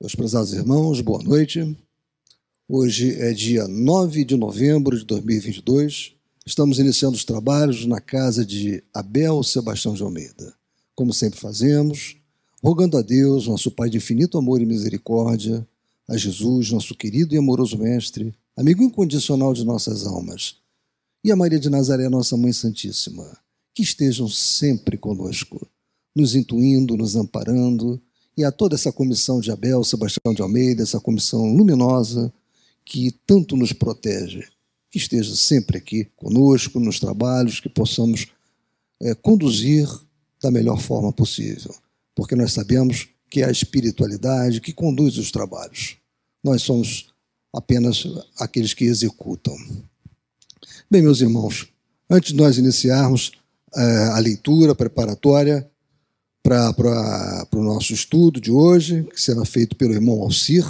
Meus prezados irmãos, boa noite. Hoje é dia 9 de novembro de 2022. Estamos iniciando os trabalhos na casa de Abel Sebastião de Almeida. Como sempre fazemos, rogando a Deus, nosso Pai de infinito amor e misericórdia, a Jesus, nosso querido e amoroso Mestre, amigo incondicional de nossas almas, e a Maria de Nazaré, nossa Mãe Santíssima, que estejam sempre conosco, nos intuindo, nos amparando e a toda essa comissão de Abel, Sebastião de Almeida, essa comissão luminosa que tanto nos protege, que esteja sempre aqui conosco nos trabalhos, que possamos é, conduzir da melhor forma possível, porque nós sabemos que é a espiritualidade que conduz os trabalhos. Nós somos apenas aqueles que executam. Bem, meus irmãos, antes de nós iniciarmos é, a leitura preparatória, para o nosso estudo de hoje, que será feito pelo irmão Alcir,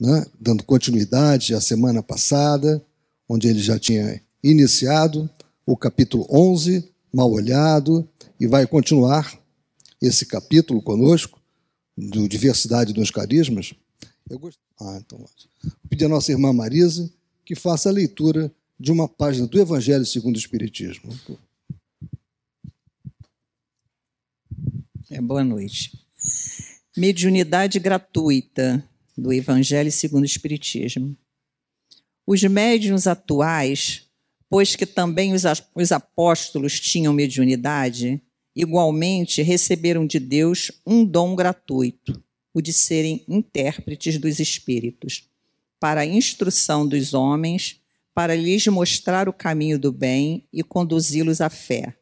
né, dando continuidade à semana passada, onde ele já tinha iniciado o capítulo 11, Mal Olhado, e vai continuar esse capítulo conosco, do Diversidade dos Carismas. Eu gost... ah, então, vou pedir à nossa irmã Marisa que faça a leitura de uma página do Evangelho segundo o Espiritismo. É, boa noite. Mediunidade gratuita do Evangelho segundo o Espiritismo. Os médiuns atuais, pois que também os apóstolos tinham mediunidade, igualmente receberam de Deus um dom gratuito, o de serem intérpretes dos espíritos, para a instrução dos homens, para lhes mostrar o caminho do bem e conduzi-los à fé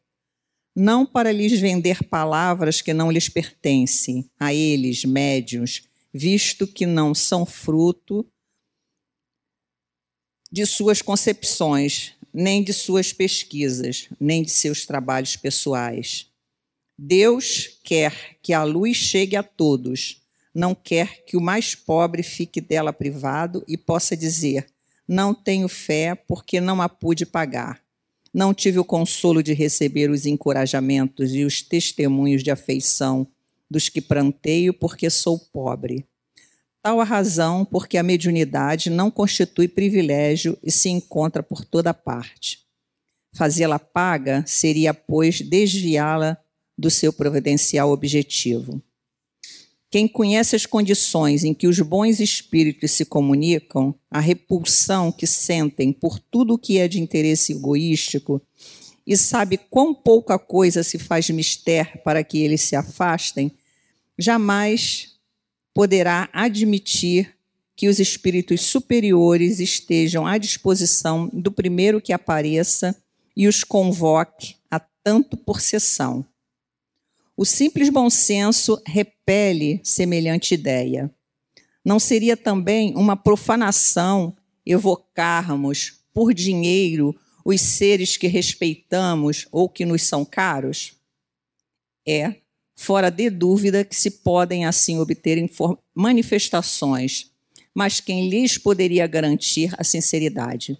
não para lhes vender palavras que não lhes pertencem, a eles, médios, visto que não são fruto de suas concepções, nem de suas pesquisas, nem de seus trabalhos pessoais. Deus quer que a luz chegue a todos, não quer que o mais pobre fique dela privado e possa dizer: Não tenho fé porque não a pude pagar. Não tive o consolo de receber os encorajamentos e os testemunhos de afeição dos que pranteio porque sou pobre. Tal a razão porque a mediunidade não constitui privilégio e se encontra por toda parte. Fazê-la paga seria, pois, desviá-la do seu providencial objetivo. Quem conhece as condições em que os bons espíritos se comunicam, a repulsão que sentem por tudo o que é de interesse egoístico, e sabe quão pouca coisa se faz mister para que eles se afastem, jamais poderá admitir que os espíritos superiores estejam à disposição do primeiro que apareça e os convoque a tanto por sessão. O simples bom senso repele semelhante ideia. Não seria também uma profanação evocarmos por dinheiro os seres que respeitamos ou que nos são caros? É, fora de dúvida, que se podem assim obter manifestações, mas quem lhes poderia garantir a sinceridade?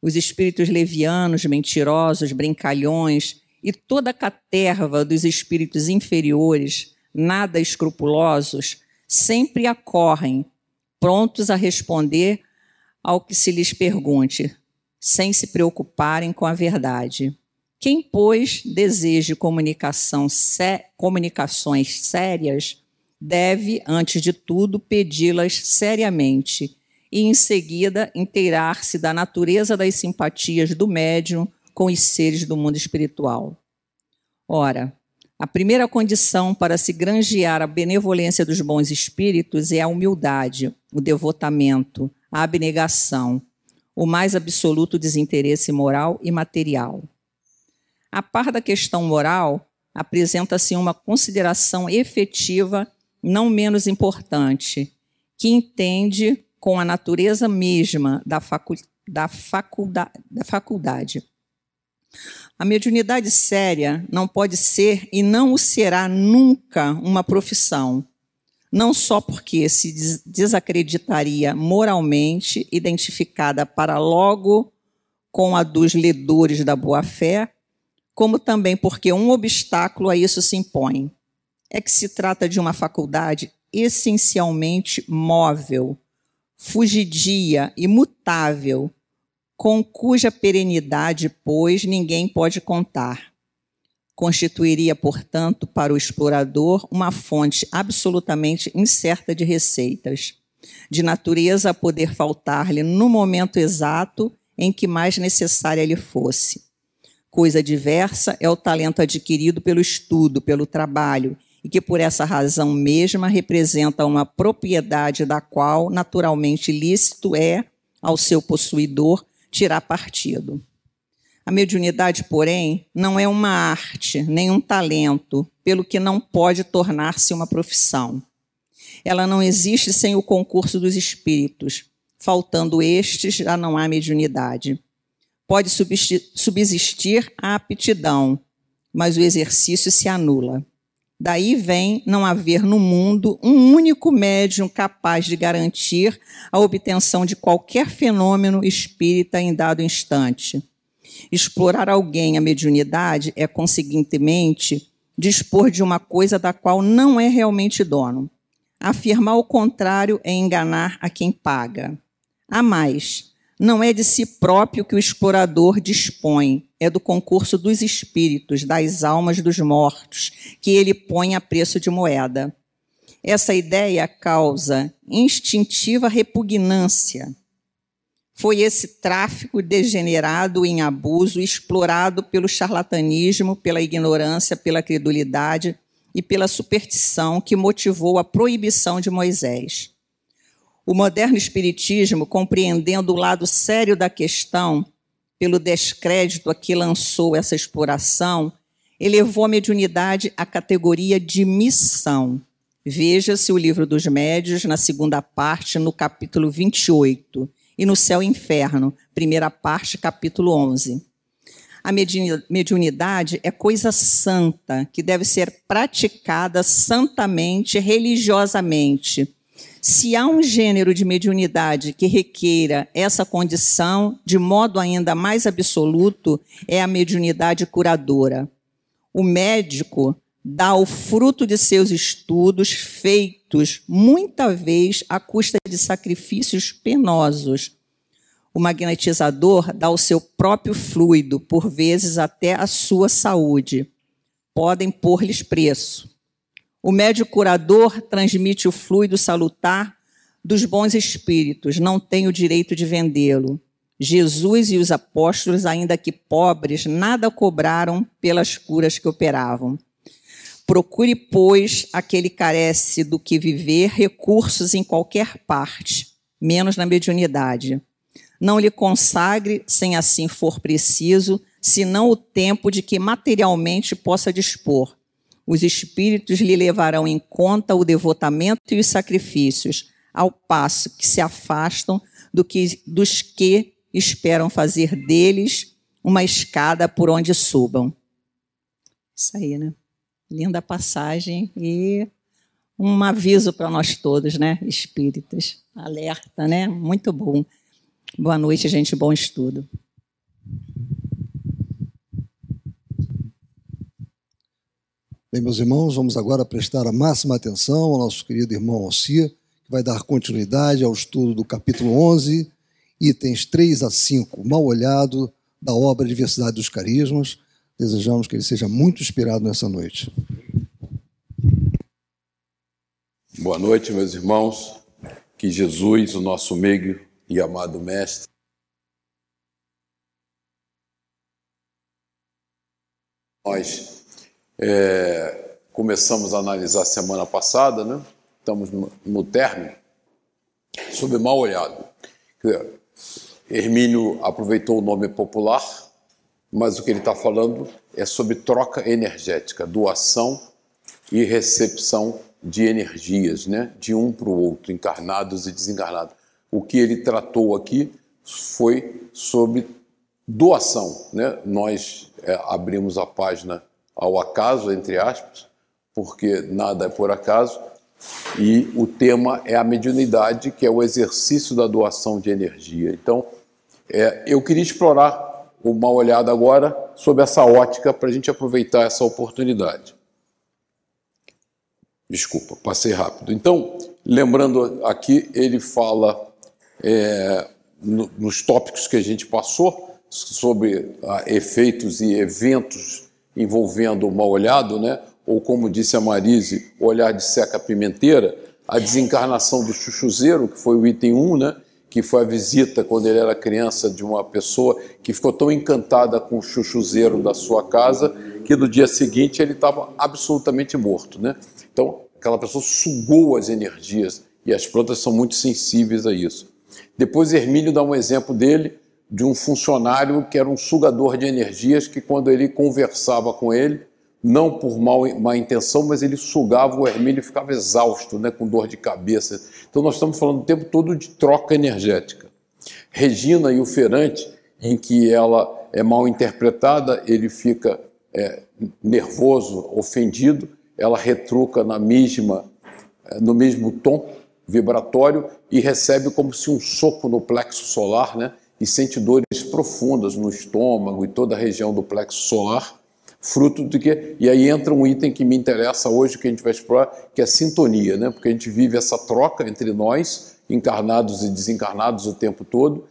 Os espíritos levianos, mentirosos, brincalhões, e toda a caterva dos espíritos inferiores, nada escrupulosos, sempre acorrem, prontos a responder ao que se lhes pergunte, sem se preocuparem com a verdade. Quem, pois, deseje sé comunicações sérias, deve, antes de tudo, pedi-las seriamente e, em seguida, inteirar-se da natureza das simpatias do médium com os seres do mundo espiritual. Ora, a primeira condição para se granjear a benevolência dos bons espíritos é a humildade, o devotamento, a abnegação, o mais absoluto desinteresse moral e material. A par da questão moral, apresenta-se uma consideração efetiva não menos importante, que entende com a natureza mesma da, facu da, faculda da faculdade a mediunidade séria não pode ser e não o será nunca uma profissão. Não só porque se desacreditaria moralmente identificada para logo com a dos ledores da boa-fé, como também porque um obstáculo a isso se impõe. É que se trata de uma faculdade essencialmente móvel, fugidia, imutável, com cuja perenidade, pois, ninguém pode contar. Constituiria, portanto, para o explorador uma fonte absolutamente incerta de receitas, de natureza a poder faltar-lhe no momento exato em que mais necessária lhe fosse. Coisa diversa é o talento adquirido pelo estudo, pelo trabalho, e que por essa razão mesma representa uma propriedade da qual naturalmente lícito é ao seu possuidor tirar partido. A mediunidade, porém, não é uma arte, nem um talento, pelo que não pode tornar-se uma profissão. Ela não existe sem o concurso dos espíritos. Faltando estes, já não há mediunidade. Pode subsistir a aptidão, mas o exercício se anula. Daí vem não haver no mundo um único médium capaz de garantir a obtenção de qualquer fenômeno espírita em dado instante. Explorar alguém a mediunidade é, conseguintemente, dispor de uma coisa da qual não é realmente dono. Afirmar o contrário é enganar a quem paga. A mais, não é de si próprio que o explorador dispõe, é do concurso dos espíritos, das almas dos mortos, que ele põe a preço de moeda. Essa ideia causa instintiva repugnância. Foi esse tráfico degenerado em abuso, explorado pelo charlatanismo, pela ignorância, pela credulidade e pela superstição que motivou a proibição de Moisés. O moderno espiritismo, compreendendo o lado sério da questão, pelo descrédito a que lançou essa exploração, elevou a mediunidade à categoria de missão. Veja-se o livro dos médios, na segunda parte, no capítulo 28, e no Céu e Inferno, primeira parte, capítulo 11. A mediunidade é coisa santa, que deve ser praticada santamente, religiosamente, se há um gênero de mediunidade que requeira essa condição de modo ainda mais absoluto, é a mediunidade curadora. O médico dá o fruto de seus estudos feitos muita vez à custa de sacrifícios penosos. O magnetizador dá o seu próprio fluido, por vezes até a sua saúde. Podem pôr-lhes preço. O médio curador transmite o fluido salutar dos bons espíritos, não tem o direito de vendê-lo. Jesus e os apóstolos, ainda que pobres, nada cobraram pelas curas que operavam. Procure, pois, aquele carece do que viver recursos em qualquer parte, menos na mediunidade. Não lhe consagre, sem assim for preciso, senão o tempo de que materialmente possa dispor os espíritos lhe levarão em conta o devotamento e os sacrifícios, ao passo que se afastam do que, dos que esperam fazer deles uma escada por onde subam. Isso aí, né? Linda passagem e um aviso para nós todos, né? Espíritas. Alerta, né? Muito bom. Boa noite, gente. Bom estudo. Bem, meus irmãos, vamos agora prestar a máxima atenção ao nosso querido irmão Alcia, que vai dar continuidade ao estudo do capítulo 11, itens 3 a 5, mal olhado, da obra Diversidade dos Carismas. Desejamos que ele seja muito inspirado nessa noite. Boa noite, meus irmãos. Que Jesus, o nosso meio e amado Mestre, nós é, começamos a analisar semana passada, né? estamos no, no término, sobre mal olhado. Hermínio aproveitou o nome popular, mas o que ele está falando é sobre troca energética, doação e recepção de energias, né? de um para o outro, encarnados e desencarnados. O que ele tratou aqui foi sobre doação. Né? Nós é, abrimos a página ao acaso, entre aspas, porque nada é por acaso, e o tema é a mediunidade, que é o exercício da doação de energia. Então, é, eu queria explorar uma olhada agora sobre essa ótica para a gente aproveitar essa oportunidade. Desculpa, passei rápido. Então, lembrando aqui, ele fala é, no, nos tópicos que a gente passou sobre ah, efeitos e eventos envolvendo o mal-olhado, né? ou como disse a Marise, o olhar de seca pimenteira, a desencarnação do chuchuzeiro, que foi o item 1, né? que foi a visita quando ele era criança de uma pessoa que ficou tão encantada com o chuchuzeiro da sua casa que no dia seguinte ele estava absolutamente morto. Né? Então, aquela pessoa sugou as energias e as plantas são muito sensíveis a isso. Depois, Hermínio dá um exemplo dele, de um funcionário que era um sugador de energias que, quando ele conversava com ele, não por mal, má intenção, mas ele sugava o Hermínio e ficava exausto, né, com dor de cabeça. Então nós estamos falando o tempo todo de troca energética. Regina e o Ferante, em que ela é mal interpretada, ele fica é, nervoso, ofendido, ela retruca na mesma, é, no mesmo tom vibratório e recebe como se um soco no plexo solar, né? E sente dores profundas no estômago e toda a região do plexo solar fruto do que. E aí entra um item que me interessa hoje, que a gente vai explorar, que é a sintonia, né? porque a gente vive essa troca entre nós, encarnados e desencarnados, o tempo todo,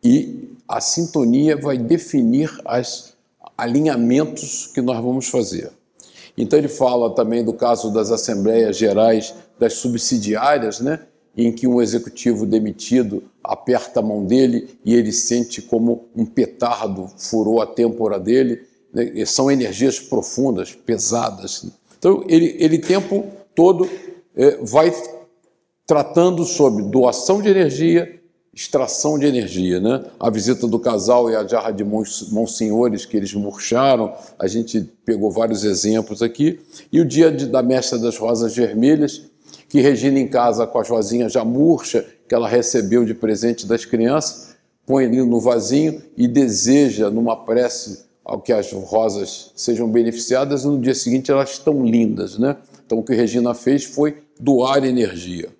e a sintonia vai definir os alinhamentos que nós vamos fazer. Então ele fala também do caso das assembleias gerais das subsidiárias, né? Em que um executivo demitido aperta a mão dele e ele sente como um petardo furou a têmpora dele né, são energias profundas, pesadas. Então, ele, ele tempo todo é, vai tratando sobre doação de energia, extração de energia. Né? A visita do casal e a jarra de monsenhores que eles murcharam, a gente pegou vários exemplos aqui. E o dia de, da Mestra das Rosas Vermelhas, que Regina em casa com as rosinhas já murcha, que ela recebeu de presente das crianças, põe ali no vasinho e deseja, numa prece ao que as rosas sejam beneficiadas e no dia seguinte elas estão lindas, né? Então o que Regina fez foi doar energia.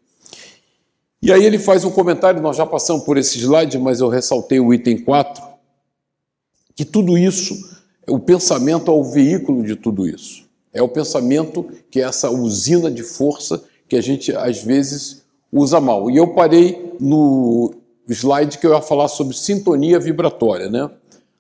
E aí ele faz um comentário, nós já passamos por esse slide, mas eu ressaltei o item 4, que tudo isso, o pensamento é o veículo de tudo isso. É o pensamento que é essa usina de força que a gente às vezes usa mal. E eu parei no slide que eu ia falar sobre sintonia vibratória, né?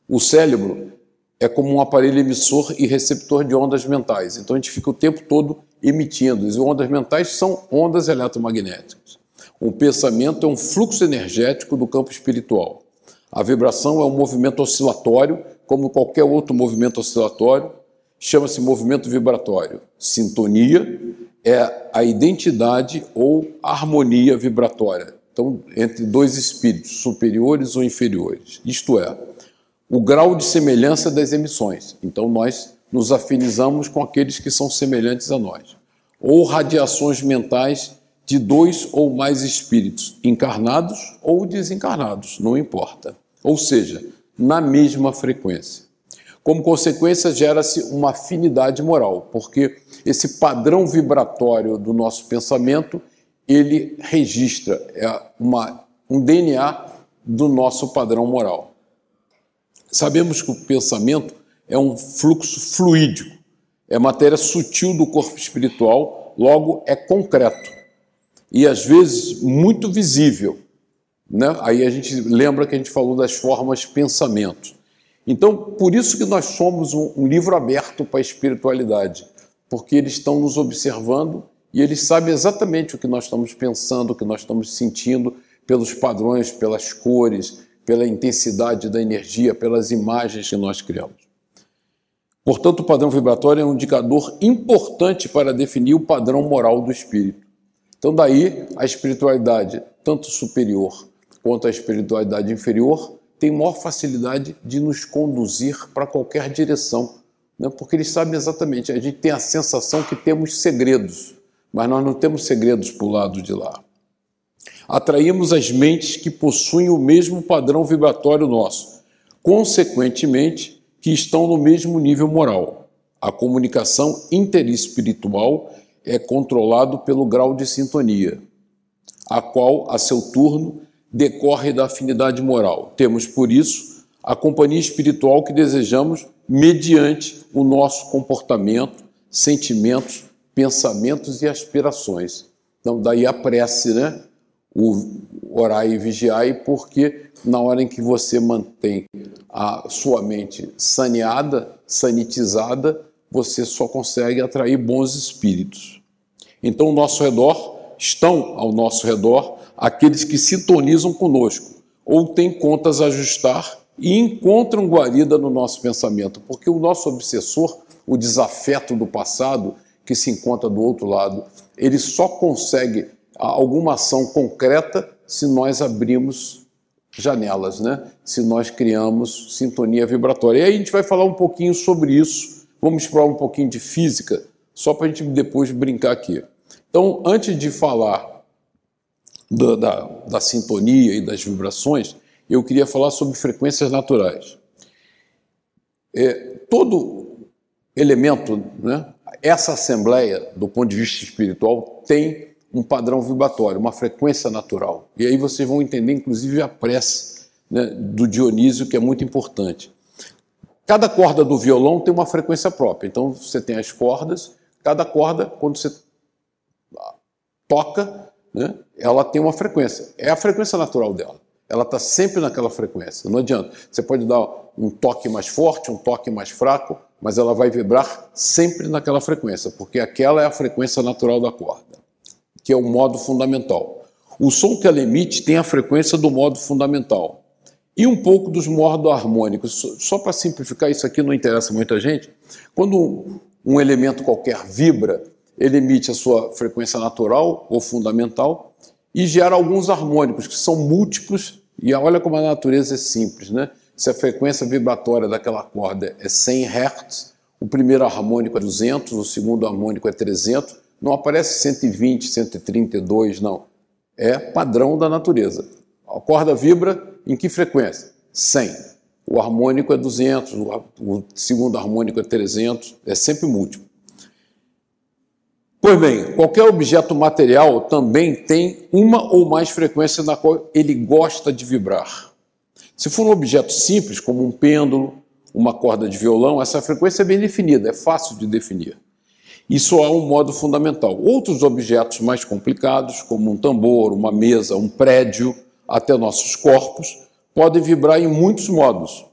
O cérebro é como um aparelho emissor e receptor de ondas mentais. Então a gente fica o tempo todo emitindo. E ondas mentais são ondas eletromagnéticas. Um pensamento é um fluxo energético do campo espiritual. A vibração é um movimento oscilatório, como qualquer outro movimento oscilatório, chama-se movimento vibratório. Sintonia é a identidade ou harmonia vibratória. Então, entre dois espíritos, superiores ou inferiores. Isto é, o grau de semelhança das emissões. Então, nós nos afinizamos com aqueles que são semelhantes a nós. Ou radiações mentais de dois ou mais espíritos, encarnados ou desencarnados, não importa. Ou seja, na mesma frequência. Como consequência, gera-se uma afinidade moral, porque esse padrão vibratório do nosso pensamento, ele registra é uma, um DNA do nosso padrão moral. Sabemos que o pensamento é um fluxo fluídico, é matéria sutil do corpo espiritual, logo é concreto e às vezes muito visível. Né? Aí a gente lembra que a gente falou das formas pensamento. Então, por isso que nós somos um, um livro aberto para a espiritualidade, porque eles estão nos observando e eles sabem exatamente o que nós estamos pensando, o que nós estamos sentindo, pelos padrões, pelas cores, pela intensidade da energia, pelas imagens que nós criamos. Portanto, o padrão vibratório é um indicador importante para definir o padrão moral do espírito. Então, daí a espiritualidade, tanto superior quanto a espiritualidade inferior, tem maior facilidade de nos conduzir para qualquer direção, né? porque eles sabem exatamente. A gente tem a sensação que temos segredos, mas nós não temos segredos para o lado de lá atraímos as mentes que possuem o mesmo padrão vibratório nosso, consequentemente, que estão no mesmo nível moral. A comunicação interespiritual é controlado pelo grau de sintonia, a qual, a seu turno, decorre da afinidade moral. Temos, por isso, a companhia espiritual que desejamos mediante o nosso comportamento, sentimentos pensamentos e aspirações. Então, daí a prece, né? O orar e vigiar, porque na hora em que você mantém a sua mente saneada, sanitizada, você só consegue atrair bons espíritos. Então, ao nosso redor, estão ao nosso redor aqueles que sintonizam conosco, ou têm contas a ajustar e encontram guarida no nosso pensamento, porque o nosso obsessor, o desafeto do passado, que se encontra do outro lado, ele só consegue alguma ação concreta se nós abrimos janelas, né? se nós criamos sintonia vibratória. E aí a gente vai falar um pouquinho sobre isso, vamos explorar um pouquinho de física, só para a gente depois brincar aqui. Então, antes de falar da, da, da sintonia e das vibrações, eu queria falar sobre frequências naturais. É, todo elemento, né, essa assembleia, do ponto de vista espiritual, tem um padrão vibratório, uma frequência natural. E aí vocês vão entender, inclusive, a prece né, do Dionísio, que é muito importante. Cada corda do violão tem uma frequência própria. Então você tem as cordas, cada corda, quando você toca, né, ela tem uma frequência. É a frequência natural dela. Ela está sempre naquela frequência. Não adianta. Você pode dar um toque mais forte, um toque mais fraco, mas ela vai vibrar sempre naquela frequência, porque aquela é a frequência natural da corda, que é o modo fundamental. O som que ela emite tem a frequência do modo fundamental e um pouco dos modos harmônicos. Só para simplificar, isso aqui não interessa muita gente. Quando um elemento qualquer vibra, ele emite a sua frequência natural ou fundamental e gera alguns harmônicos, que são múltiplos, e olha como a natureza é simples, né? Se a frequência vibratória daquela corda é 100 Hz, o primeiro harmônico é 200, o segundo harmônico é 300, não aparece 120, 132, não. É padrão da natureza. A corda vibra em que frequência? 100. O harmônico é 200, o segundo harmônico é 300, é sempre múltiplo. Pois bem, qualquer objeto material também tem uma ou mais frequências na qual ele gosta de vibrar. Se for um objeto simples, como um pêndulo, uma corda de violão, essa frequência é bem definida, é fácil de definir. Isso é um modo fundamental. Outros objetos mais complicados, como um tambor, uma mesa, um prédio, até nossos corpos, podem vibrar em muitos modos,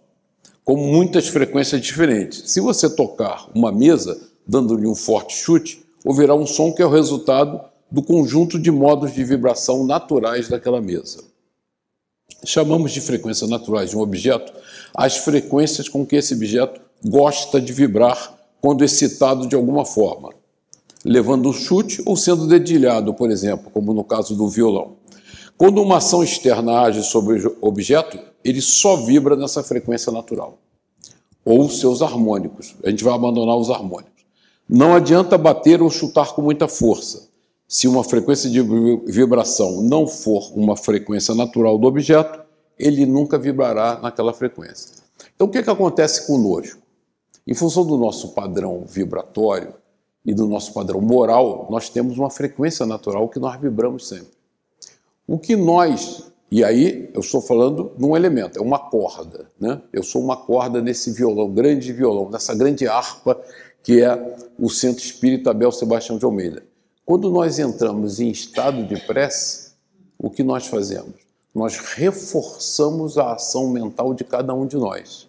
com muitas frequências diferentes. Se você tocar uma mesa, dando-lhe um forte chute, ouvirá um som que é o resultado do conjunto de modos de vibração naturais daquela mesa. Chamamos de frequências naturais de um objeto as frequências com que esse objeto gosta de vibrar quando excitado de alguma forma, levando um chute ou sendo dedilhado, por exemplo, como no caso do violão. Quando uma ação externa age sobre o objeto, ele só vibra nessa frequência natural, ou seus harmônicos. A gente vai abandonar os harmônicos. Não adianta bater ou chutar com muita força. Se uma frequência de vibração não for uma frequência natural do objeto, ele nunca vibrará naquela frequência. Então, o que, é que acontece conosco? Em função do nosso padrão vibratório e do nosso padrão moral, nós temos uma frequência natural que nós vibramos sempre. O que nós, e aí eu estou falando de um elemento, é uma corda, né? Eu sou uma corda nesse violão, grande violão, nessa grande harpa que é o Centro Espírita Abel Sebastião de Almeida. Quando nós entramos em estado de prece, o que nós fazemos? Nós reforçamos a ação mental de cada um de nós.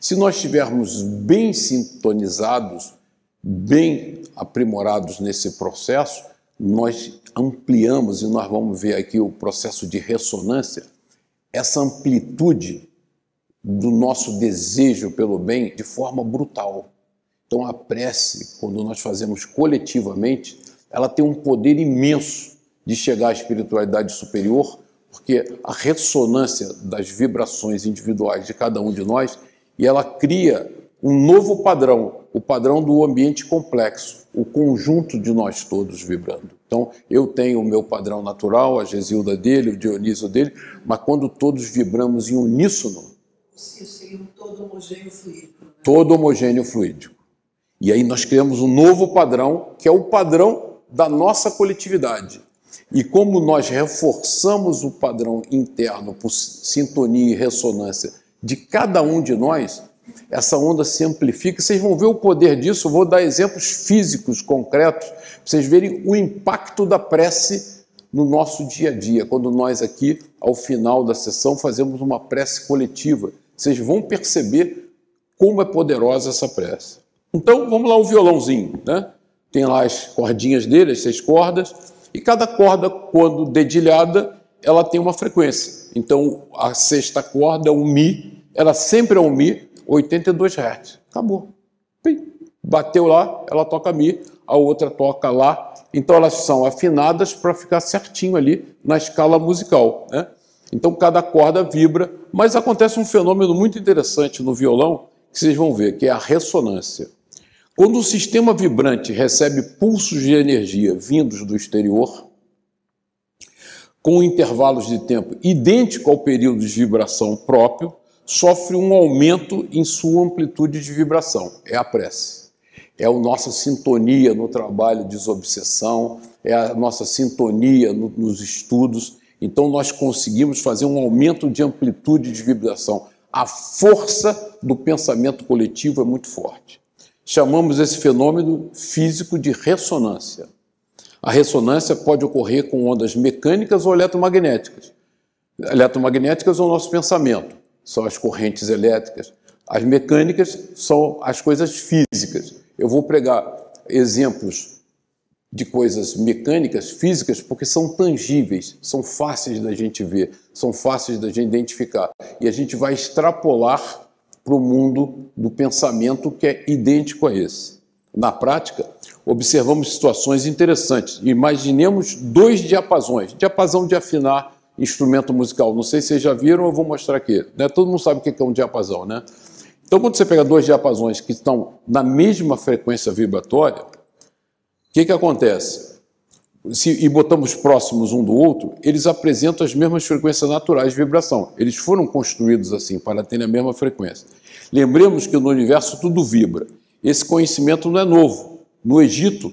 Se nós estivermos bem sintonizados, bem aprimorados nesse processo, nós ampliamos, e nós vamos ver aqui o processo de ressonância, essa amplitude do nosso desejo pelo bem de forma brutal. Então, a prece, quando nós fazemos coletivamente, ela tem um poder imenso de chegar à espiritualidade superior, porque a ressonância das vibrações individuais de cada um de nós, e ela cria um novo padrão, o padrão do ambiente complexo, o conjunto de nós todos vibrando. Então, eu tenho o meu padrão natural, a Gesilda dele, o Dionísio dele, mas quando todos vibramos em uníssono. Seria um todo homogêneo fluídico. Né? Todo homogêneo fluídico. E aí nós criamos um novo padrão, que é o padrão da nossa coletividade. E como nós reforçamos o padrão interno por sintonia e ressonância de cada um de nós, essa onda se amplifica. Vocês vão ver o poder disso. Eu vou dar exemplos físicos concretos para vocês verem o impacto da prece no nosso dia a dia. Quando nós aqui, ao final da sessão, fazemos uma prece coletiva, vocês vão perceber como é poderosa essa prece. Então, vamos lá, o violãozinho, né? Tem lá as cordinhas dele, as seis cordas, e cada corda, quando dedilhada, ela tem uma frequência. Então, a sexta corda um Mi, ela sempre é um Mi, 82 Hz. Acabou. Pim. Bateu lá, ela toca Mi, a outra toca Lá. Então, elas são afinadas para ficar certinho ali na escala musical. Né? Então, cada corda vibra, mas acontece um fenômeno muito interessante no violão, que vocês vão ver, que é a ressonância. Quando o sistema vibrante recebe pulsos de energia vindos do exterior, com intervalos de tempo idêntico ao período de vibração próprio, sofre um aumento em sua amplitude de vibração. É a prece. É a nossa sintonia no trabalho de desobsessão, é a nossa sintonia no, nos estudos. Então, nós conseguimos fazer um aumento de amplitude de vibração. A força do pensamento coletivo é muito forte. Chamamos esse fenômeno físico de ressonância. A ressonância pode ocorrer com ondas mecânicas ou eletromagnéticas. Eletromagnéticas é o nosso pensamento, são as correntes elétricas. As mecânicas são as coisas físicas. Eu vou pregar exemplos de coisas mecânicas, físicas, porque são tangíveis, são fáceis da gente ver, são fáceis da gente identificar. E a gente vai extrapolar para o mundo do pensamento que é idêntico a esse. Na prática, observamos situações interessantes. Imaginemos dois diapasões, diapasão de afinar instrumento musical. Não sei se vocês já viram, eu vou mostrar aqui. Né? Todo mundo sabe o que é um diapasão, né? Então, quando você pega dois diapasões que estão na mesma frequência vibratória, o que, que acontece? Se, e botamos próximos um do outro, eles apresentam as mesmas frequências naturais de vibração. Eles foram construídos assim, para terem a mesma frequência. Lembremos que no universo tudo vibra. Esse conhecimento não é novo. No Egito,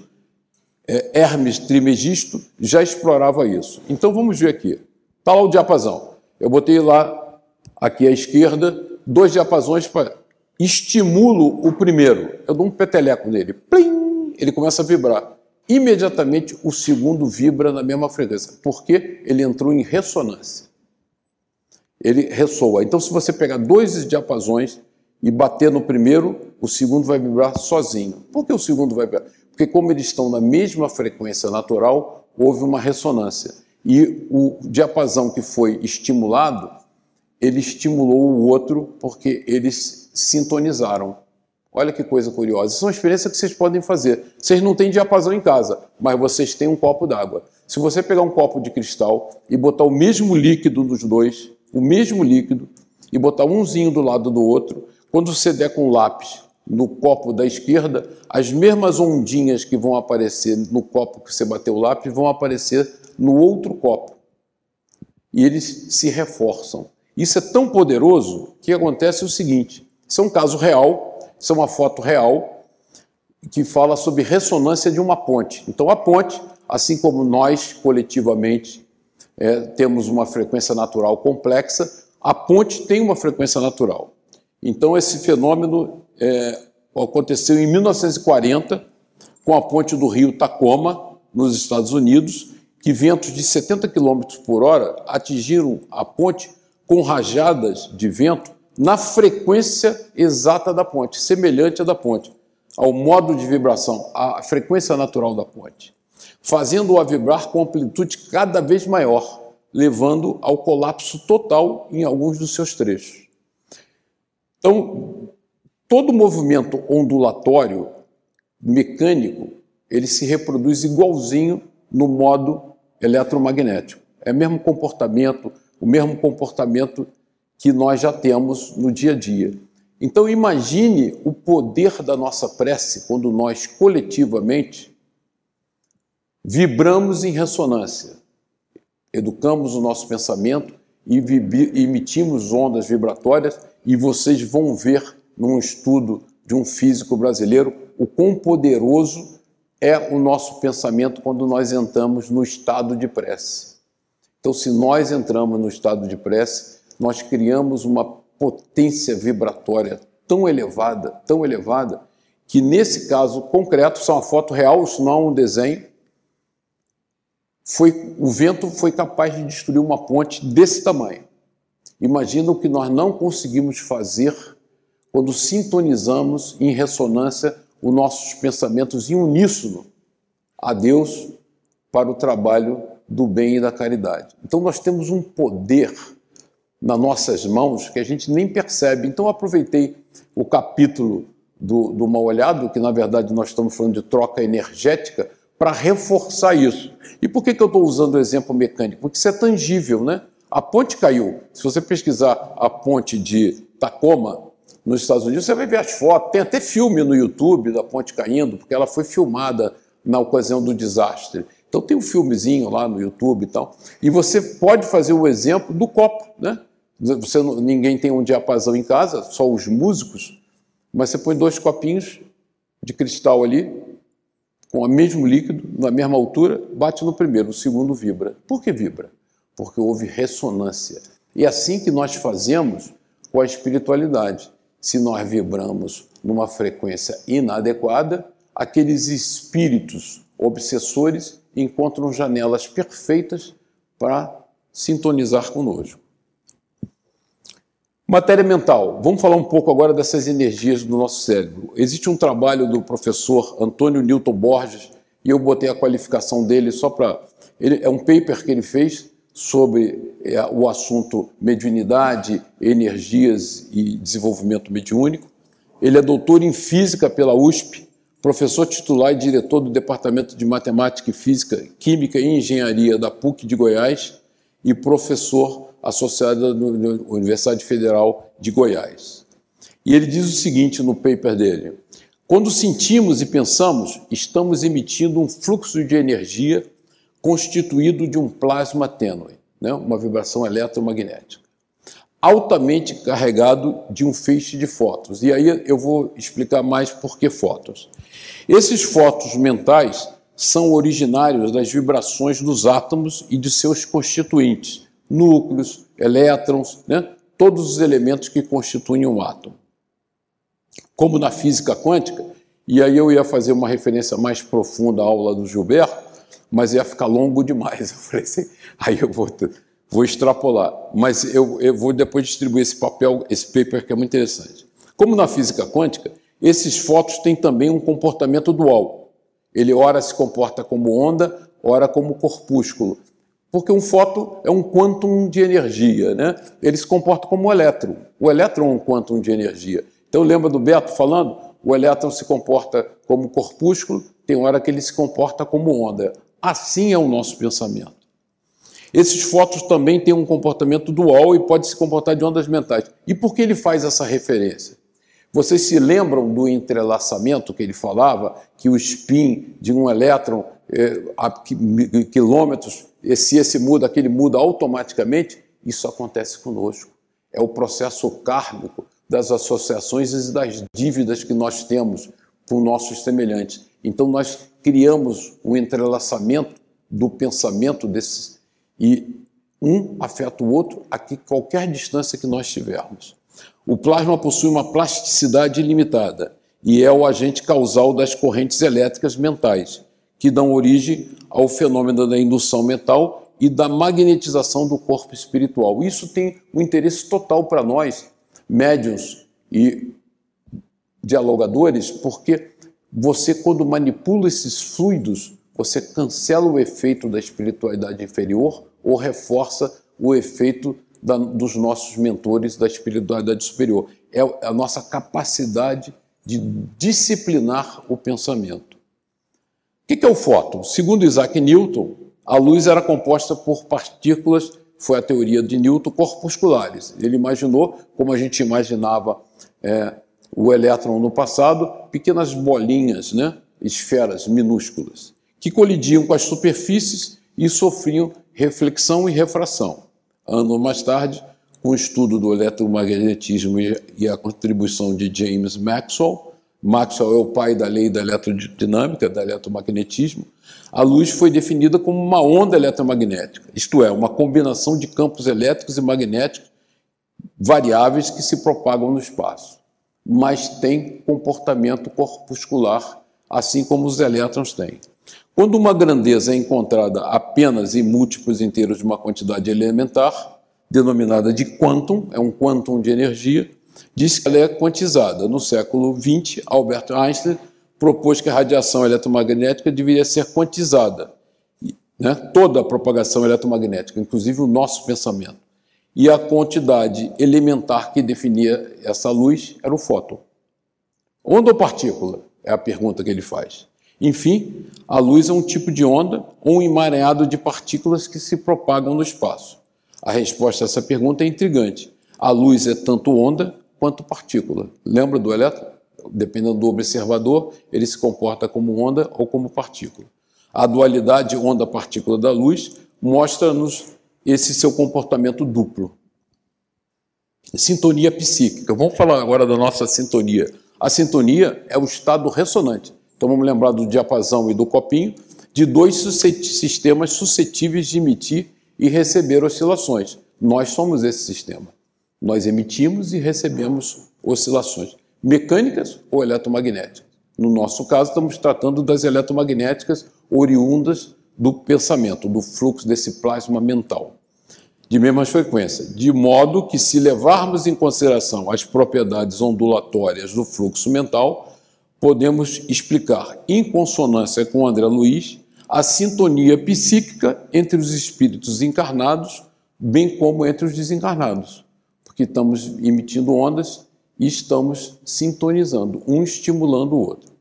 é, Hermes Trimegisto já explorava isso. Então vamos ver aqui. Está lá o diapasão. Eu botei lá, aqui à esquerda, dois diapasões para. Estimulo o primeiro. Eu dou um peteleco nele. Plim! Ele começa a vibrar. Imediatamente o segundo vibra na mesma frequência. Porque ele entrou em ressonância. Ele ressoa. Então, se você pegar dois diapasões e bater no primeiro, o segundo vai vibrar sozinho. Por que o segundo vai vibrar? Porque, como eles estão na mesma frequência natural, houve uma ressonância. E o diapasão que foi estimulado, ele estimulou o outro porque eles sintonizaram. Olha que coisa curiosa. Isso é uma experiência que vocês podem fazer. Vocês não têm diapasão em casa, mas vocês têm um copo d'água. Se você pegar um copo de cristal e botar o mesmo líquido nos dois, o mesmo líquido, e botar umzinho do lado do outro, quando você der com o lápis no copo da esquerda, as mesmas ondinhas que vão aparecer no copo que você bateu o lápis vão aparecer no outro copo. E eles se reforçam. Isso é tão poderoso que acontece o seguinte: isso é um caso real, isso é uma foto real que fala sobre ressonância de uma ponte. Então, a ponte, assim como nós coletivamente é, temos uma frequência natural complexa, a ponte tem uma frequência natural. Então, esse fenômeno é, aconteceu em 1940, com a ponte do rio Tacoma, nos Estados Unidos, que ventos de 70 km por hora atingiram a ponte com rajadas de vento na frequência exata da ponte, semelhante à da ponte, ao modo de vibração, à frequência natural da ponte, fazendo-a vibrar com amplitude cada vez maior, levando ao colapso total em alguns dos seus trechos. Então, todo movimento ondulatório mecânico, ele se reproduz igualzinho no modo eletromagnético. É o mesmo comportamento, o mesmo comportamento que nós já temos no dia a dia. Então imagine o poder da nossa prece quando nós coletivamente vibramos em ressonância, educamos o nosso pensamento e emitimos ondas vibratórias e vocês vão ver num estudo de um físico brasileiro o quão poderoso é o nosso pensamento quando nós entramos no estado de prece. Então, se nós entramos no estado de prece, nós criamos uma potência vibratória tão elevada, tão elevada, que nesse caso concreto, isso é uma foto real, isso não é um desenho, foi, o vento foi capaz de destruir uma ponte desse tamanho. Imagina o que nós não conseguimos fazer quando sintonizamos em ressonância os nossos pensamentos em uníssono a Deus para o trabalho do bem e da caridade. Então nós temos um poder nas nossas mãos que a gente nem percebe. Então aproveitei o capítulo do, do mal olhado, que na verdade nós estamos falando de troca energética, para reforçar isso. E por que, que eu estou usando o exemplo mecânico? Porque isso é tangível, né? A ponte caiu. Se você pesquisar a ponte de Tacoma, nos Estados Unidos, você vai ver as fotos. Tem até filme no YouTube da ponte caindo, porque ela foi filmada na ocasião do desastre. Então tem um filmezinho lá no YouTube e tal. E você pode fazer o exemplo do copo, né? Você, ninguém tem um diapasão em casa, só os músicos, mas você põe dois copinhos de cristal ali, com o mesmo líquido, na mesma altura, bate no primeiro, o segundo vibra. Por que vibra? Porque houve ressonância. E é assim que nós fazemos com a espiritualidade. Se nós vibramos numa frequência inadequada, aqueles espíritos obsessores encontram janelas perfeitas para sintonizar conosco. Matéria mental. Vamos falar um pouco agora dessas energias do nosso cérebro. Existe um trabalho do professor Antônio Newton Borges, e eu botei a qualificação dele só para. É um paper que ele fez sobre é, o assunto mediunidade, energias e desenvolvimento mediúnico. Ele é doutor em física pela USP, professor titular e diretor do Departamento de Matemática e Física, Química e Engenharia da PUC de Goiás e professor associada na Universidade Federal de Goiás. E ele diz o seguinte no paper dele: quando sentimos e pensamos, estamos emitindo um fluxo de energia constituído de um plasma tênue, né? uma vibração eletromagnética, altamente carregado de um feixe de fótons. E aí eu vou explicar mais por que fótons. Esses fótons mentais são originários das vibrações dos átomos e de seus constituintes, núcleos, elétrons, né? todos os elementos que constituem um átomo. Como na física quântica, e aí eu ia fazer uma referência mais profunda à aula do Gilberto, mas ia ficar longo demais. Eu falei assim, aí eu vou, vou extrapolar. Mas eu, eu vou depois distribuir esse papel, esse paper que é muito interessante. Como na física quântica, esses fótons têm também um comportamento dual. Ele ora se comporta como onda, ora como corpúsculo. Porque um fóton é um quantum de energia, né? Ele se comporta como um elétron. O elétron é um quantum de energia. Então lembra do Beto falando? O elétron se comporta como corpúsculo, tem hora que ele se comporta como onda. Assim é o nosso pensamento. Esses fótons também têm um comportamento dual e pode se comportar de ondas mentais. E por que ele faz essa referência? Vocês se lembram do entrelaçamento que ele falava, que o spin de um elétron é, a quilômetros se esse muda, aquele muda automaticamente, isso acontece conosco. É o processo kármico das associações e das dívidas que nós temos com nossos semelhantes. Então nós criamos um entrelaçamento do pensamento desses e um afeta o outro a qualquer distância que nós tivermos. O plasma possui uma plasticidade ilimitada e é o agente causal das correntes elétricas mentais que dão origem ao fenômeno da indução mental e da magnetização do corpo espiritual. Isso tem um interesse total para nós, médiuns e dialogadores, porque você, quando manipula esses fluidos, você cancela o efeito da espiritualidade inferior ou reforça o efeito da, dos nossos mentores da espiritualidade superior. É a nossa capacidade de disciplinar o pensamento. O que é o fóton? Segundo Isaac Newton, a luz era composta por partículas, foi a teoria de Newton, corpusculares. Ele imaginou, como a gente imaginava é, o elétron no passado, pequenas bolinhas, né, esferas minúsculas, que colidiam com as superfícies e sofriam reflexão e refração. Anos mais tarde, com o estudo do eletromagnetismo e a contribuição de James Maxwell, Maxwell é o pai da lei da eletrodinâmica, da eletromagnetismo, a luz foi definida como uma onda eletromagnética, isto é, uma combinação de campos elétricos e magnéticos variáveis que se propagam no espaço. mas tem comportamento corpuscular, assim como os elétrons têm. Quando uma grandeza é encontrada apenas em múltiplos inteiros de uma quantidade elementar, denominada de quantum, é um quantum de energia, diz que ela é quantizada. No século XX, Albert Einstein propôs que a radiação eletromagnética deveria ser quantizada. Né? Toda a propagação eletromagnética, inclusive o nosso pensamento. E a quantidade elementar que definia essa luz era o fóton. Onda ou partícula? É a pergunta que ele faz. Enfim, a luz é um tipo de onda ou um emaranhado de partículas que se propagam no espaço. A resposta a essa pergunta é intrigante. A luz é tanto onda quanto partícula. Lembra do elétron? Dependendo do observador, ele se comporta como onda ou como partícula. A dualidade onda-partícula da luz mostra-nos esse seu comportamento duplo. Sintonia psíquica. Vamos falar agora da nossa sintonia. A sintonia é o estado ressonante. Então vamos lembrar do diapasão e do copinho, de dois sistemas suscetíveis de emitir e receber oscilações. Nós somos esse sistema. Nós emitimos e recebemos oscilações mecânicas ou eletromagnéticas. No nosso caso, estamos tratando das eletromagnéticas oriundas do pensamento, do fluxo desse plasma mental, de mesma frequência, de modo que, se levarmos em consideração as propriedades ondulatórias do fluxo mental, podemos explicar, em consonância com André Luiz, a sintonia psíquica entre os espíritos encarnados, bem como entre os desencarnados, porque estamos emitindo ondas e estamos sintonizando, um estimulando o outro.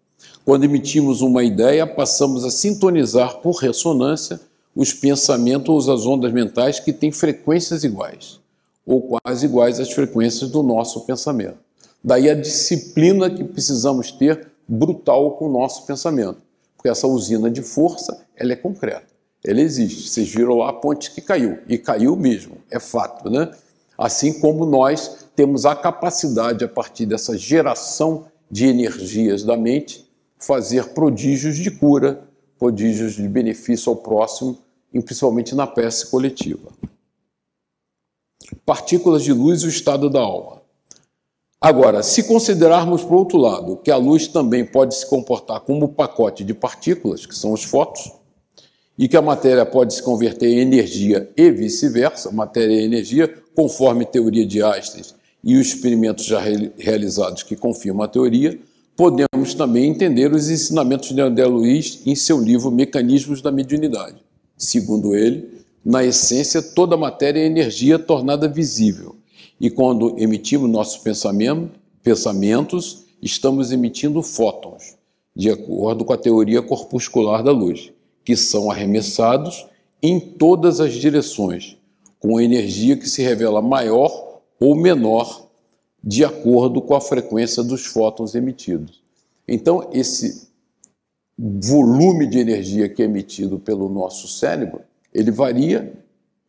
Quando emitimos uma ideia, passamos a sintonizar por ressonância os pensamentos ou as ondas mentais que têm frequências iguais, ou quase iguais às frequências do nosso pensamento. Daí a disciplina que precisamos ter brutal com o nosso pensamento, porque essa usina de força, ela é concreta, ela existe. Vocês viram lá a ponte que caiu, e caiu mesmo, é fato, né? Assim como nós temos a capacidade, a partir dessa geração de energias da mente, fazer prodígios de cura, prodígios de benefício ao próximo, principalmente na peça coletiva. Partículas de luz e o estado da alma. Agora, se considerarmos, por outro lado, que a luz também pode se comportar como pacote de partículas, que são os fótons, e que a matéria pode se converter em energia e vice-versa, matéria e energia, conforme a teoria de Einstein e os experimentos já realizados que confirmam a teoria, podemos também entender os ensinamentos de André Luiz em seu livro Mecanismos da Mediunidade. Segundo ele, na essência, toda matéria é energia tornada visível. E quando emitimos nossos pensamento, pensamentos, estamos emitindo fótons, de acordo com a teoria corpuscular da luz que são arremessados em todas as direções, com energia que se revela maior ou menor de acordo com a frequência dos fótons emitidos. Então, esse volume de energia que é emitido pelo nosso cérebro, ele varia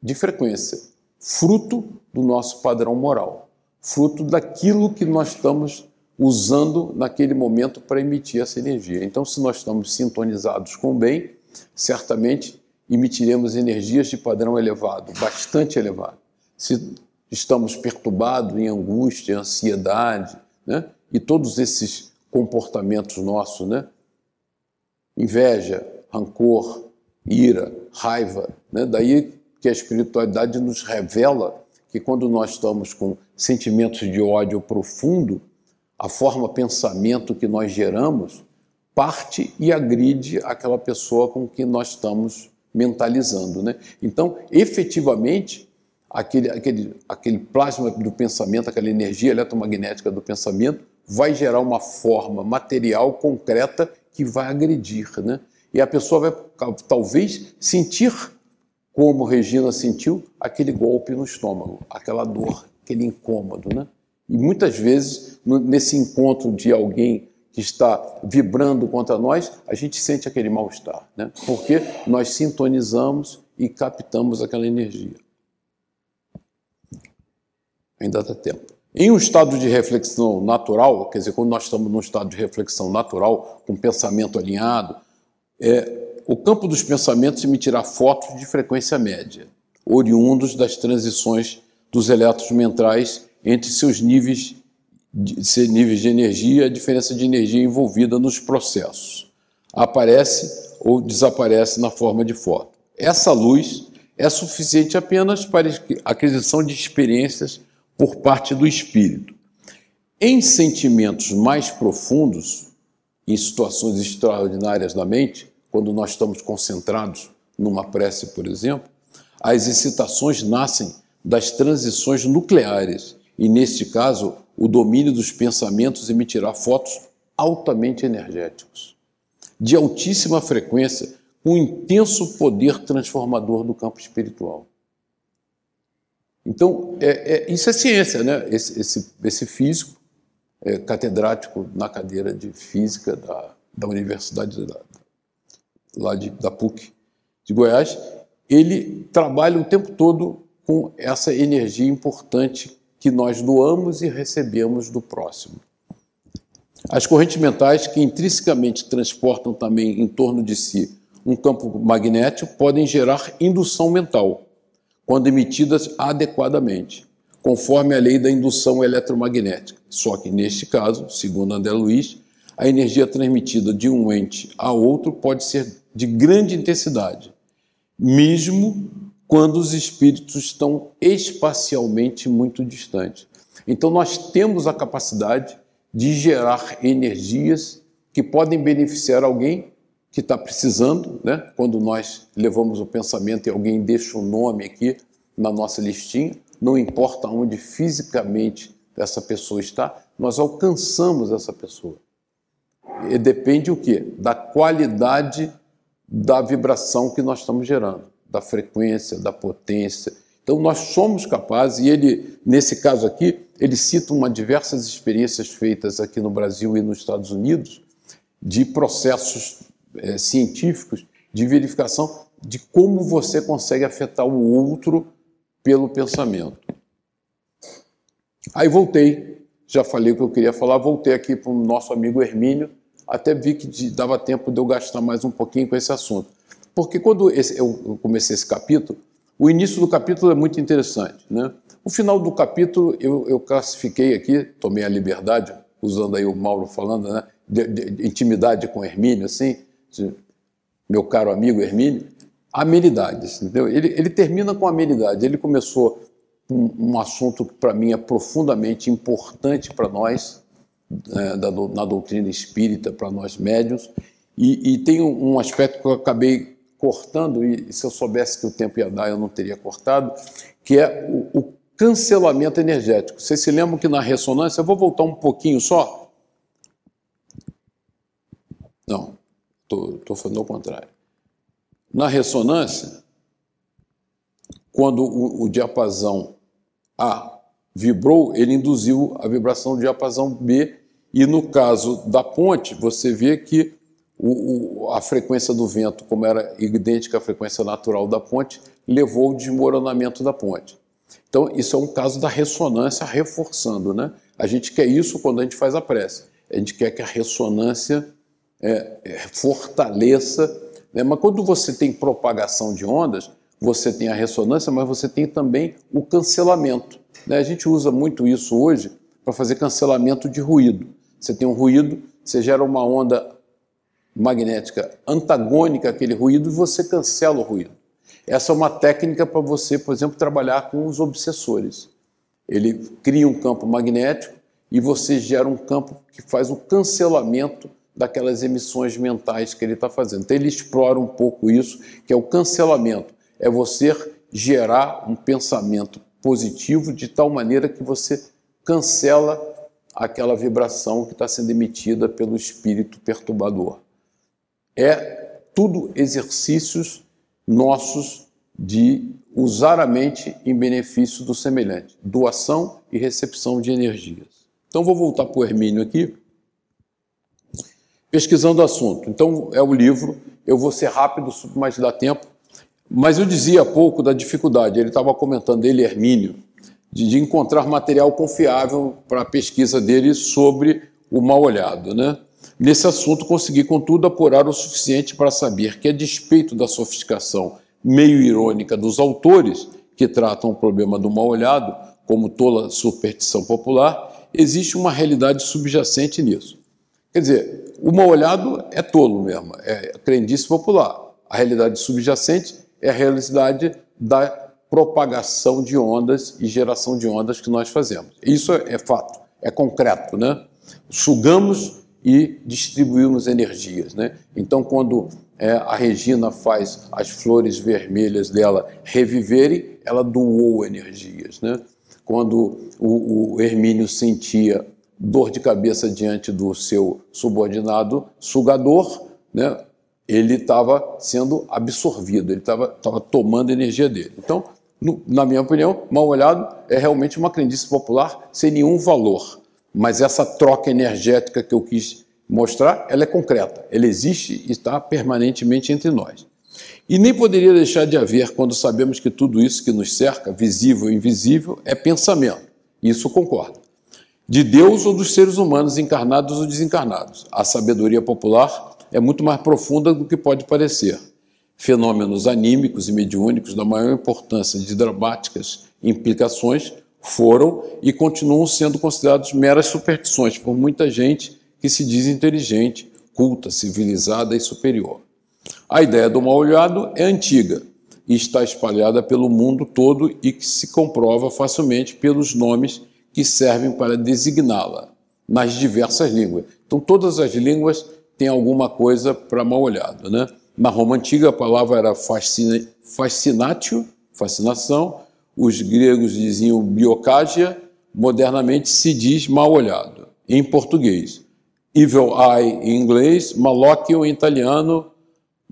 de frequência, fruto do nosso padrão moral, fruto daquilo que nós estamos usando naquele momento para emitir essa energia. Então, se nós estamos sintonizados com o bem, certamente emitiremos energias de padrão elevado, bastante elevado. Se estamos perturbados em angústia, ansiedade, né? e todos esses comportamentos nossos, né? inveja, rancor, ira, raiva, né? daí que a espiritualidade nos revela que quando nós estamos com sentimentos de ódio profundo, a forma pensamento que nós geramos parte e agride aquela pessoa com que nós estamos mentalizando. Né? Então, efetivamente, aquele, aquele, aquele plasma do pensamento, aquela energia eletromagnética do pensamento, vai gerar uma forma material concreta que vai agredir. Né? E a pessoa vai talvez sentir, como Regina sentiu, aquele golpe no estômago, aquela dor, aquele incômodo. Né? E muitas vezes, nesse encontro de alguém que está vibrando contra nós, a gente sente aquele mal-estar, né? porque nós sintonizamos e captamos aquela energia. Ainda dá tempo. Em um estado de reflexão natural, quer dizer, quando nós estamos num estado de reflexão natural, com pensamento alinhado, é, o campo dos pensamentos emitirá fotos de frequência média, oriundos das transições dos elétrons mentais entre seus níveis de ser níveis de energia, a diferença de energia envolvida nos processos. Aparece ou desaparece na forma de foto. Essa luz é suficiente apenas para a aquisição de experiências por parte do espírito. Em sentimentos mais profundos, em situações extraordinárias da mente, quando nós estamos concentrados numa prece, por exemplo, as excitações nascem das transições nucleares e, neste caso, o domínio dos pensamentos emitirá fotos altamente energéticos, de altíssima frequência, com intenso poder transformador do campo espiritual. Então, é, é, isso é ciência, né? Esse, esse, esse físico, é, catedrático na cadeira de física da, da Universidade da, lá de, da PUC de Goiás, ele trabalha o tempo todo com essa energia importante que nós doamos e recebemos do próximo. As correntes mentais, que intrinsecamente transportam também em torno de si um campo magnético, podem gerar indução mental, quando emitidas adequadamente, conforme a lei da indução eletromagnética. Só que, neste caso, segundo André Luiz, a energia transmitida de um ente a outro pode ser de grande intensidade, mesmo quando os espíritos estão espacialmente muito distantes. Então, nós temos a capacidade de gerar energias que podem beneficiar alguém que está precisando, né? quando nós levamos o pensamento e alguém deixa o um nome aqui na nossa listinha, não importa onde fisicamente essa pessoa está, nós alcançamos essa pessoa. E depende o quê? Da qualidade da vibração que nós estamos gerando, da frequência, da potência. Então nós somos capazes, e ele, nesse caso aqui, ele cita uma diversas experiências feitas aqui no Brasil e nos Estados Unidos de processos é, científicos de verificação de como você consegue afetar o outro pelo pensamento. Aí voltei, já falei o que eu queria falar, voltei aqui para o nosso amigo Hermínio, até vi que dava tempo de eu gastar mais um pouquinho com esse assunto. Porque quando esse, eu comecei esse capítulo, o início do capítulo é muito interessante. Né? O final do capítulo eu, eu classifiquei aqui, tomei a liberdade, usando aí o Mauro falando, né, de, de, de intimidade com Hermínio, assim, de, meu caro amigo Hermínio, amenidades. Entendeu? Ele, ele termina com amenidade. Ele começou um, um assunto que para mim é profundamente importante para nós, é, da, na doutrina espírita, para nós médios, e, e tem um, um aspecto que eu acabei cortando, e se eu soubesse que o tempo ia dar, eu não teria cortado, que é o, o cancelamento energético. Vocês se lembram que na ressonância, eu vou voltar um pouquinho só? Não, estou falando ao contrário. Na ressonância, quando o, o diapasão A vibrou, ele induziu a vibração do diapasão B, e no caso da ponte, você vê que o, o, a frequência do vento, como era idêntica à frequência natural da ponte, levou ao desmoronamento da ponte. Então, isso é um caso da ressonância reforçando, né? A gente quer isso quando a gente faz a prece. A gente quer que a ressonância é, é, fortaleça. Né? Mas quando você tem propagação de ondas, você tem a ressonância, mas você tem também o cancelamento. Né? A gente usa muito isso hoje para fazer cancelamento de ruído. Você tem um ruído, você gera uma onda magnética antagônica àquele ruído e você cancela o ruído. Essa é uma técnica para você, por exemplo, trabalhar com os obsessores. Ele cria um campo magnético e você gera um campo que faz o cancelamento daquelas emissões mentais que ele está fazendo. Então ele explora um pouco isso, que é o cancelamento. É você gerar um pensamento positivo de tal maneira que você cancela aquela vibração que está sendo emitida pelo espírito perturbador é tudo exercícios nossos de usar a mente em benefício do semelhante, doação e recepção de energias. Então vou voltar para o Hermínio aqui, pesquisando o assunto. Então é o livro, eu vou ser rápido, mas dá tempo. Mas eu dizia há pouco da dificuldade, ele estava comentando, ele, Hermínio, de, de encontrar material confiável para a pesquisa dele sobre o mal olhado, né? Nesse assunto, consegui, contudo, apurar o suficiente para saber que, a despeito da sofisticação meio irônica dos autores, que tratam o problema do mal-olhado como tola superstição popular, existe uma realidade subjacente nisso. Quer dizer, o mal olhado é tolo mesmo, é crendice popular. A realidade subjacente é a realidade da propagação de ondas e geração de ondas que nós fazemos. Isso é fato, é concreto, né? Sugamos e distribuímos energias. Né? Então, quando é, a Regina faz as flores vermelhas dela reviverem, ela doou energias. Né? Quando o, o Hermínio sentia dor de cabeça diante do seu subordinado sugador, né? Ele estava sendo absorvido, ele estava tomando energia dele. Então, no, na minha opinião, mal olhado é realmente uma crendice popular sem nenhum valor. Mas essa troca energética que eu quis mostrar, ela é concreta, ela existe e está permanentemente entre nós. E nem poderia deixar de haver quando sabemos que tudo isso que nos cerca, visível e invisível, é pensamento. Isso concordo. De Deus ou dos seres humanos encarnados ou desencarnados. A sabedoria popular é muito mais profunda do que pode parecer. Fenômenos anímicos e mediúnicos da maior importância de dramáticas implicações foram e continuam sendo considerados meras superstições por muita gente que se diz inteligente, culta, civilizada e superior. A ideia do mal-olhado é antiga e está espalhada pelo mundo todo e que se comprova facilmente pelos nomes que servem para designá-la nas diversas línguas. Então, todas as línguas têm alguma coisa para mal-olhado. Né? Na Roma Antiga, a palavra era fascinatio, fascinação, os gregos diziam biocágia, modernamente se diz mal olhado, em português. Evil eye em inglês, malocchio em italiano,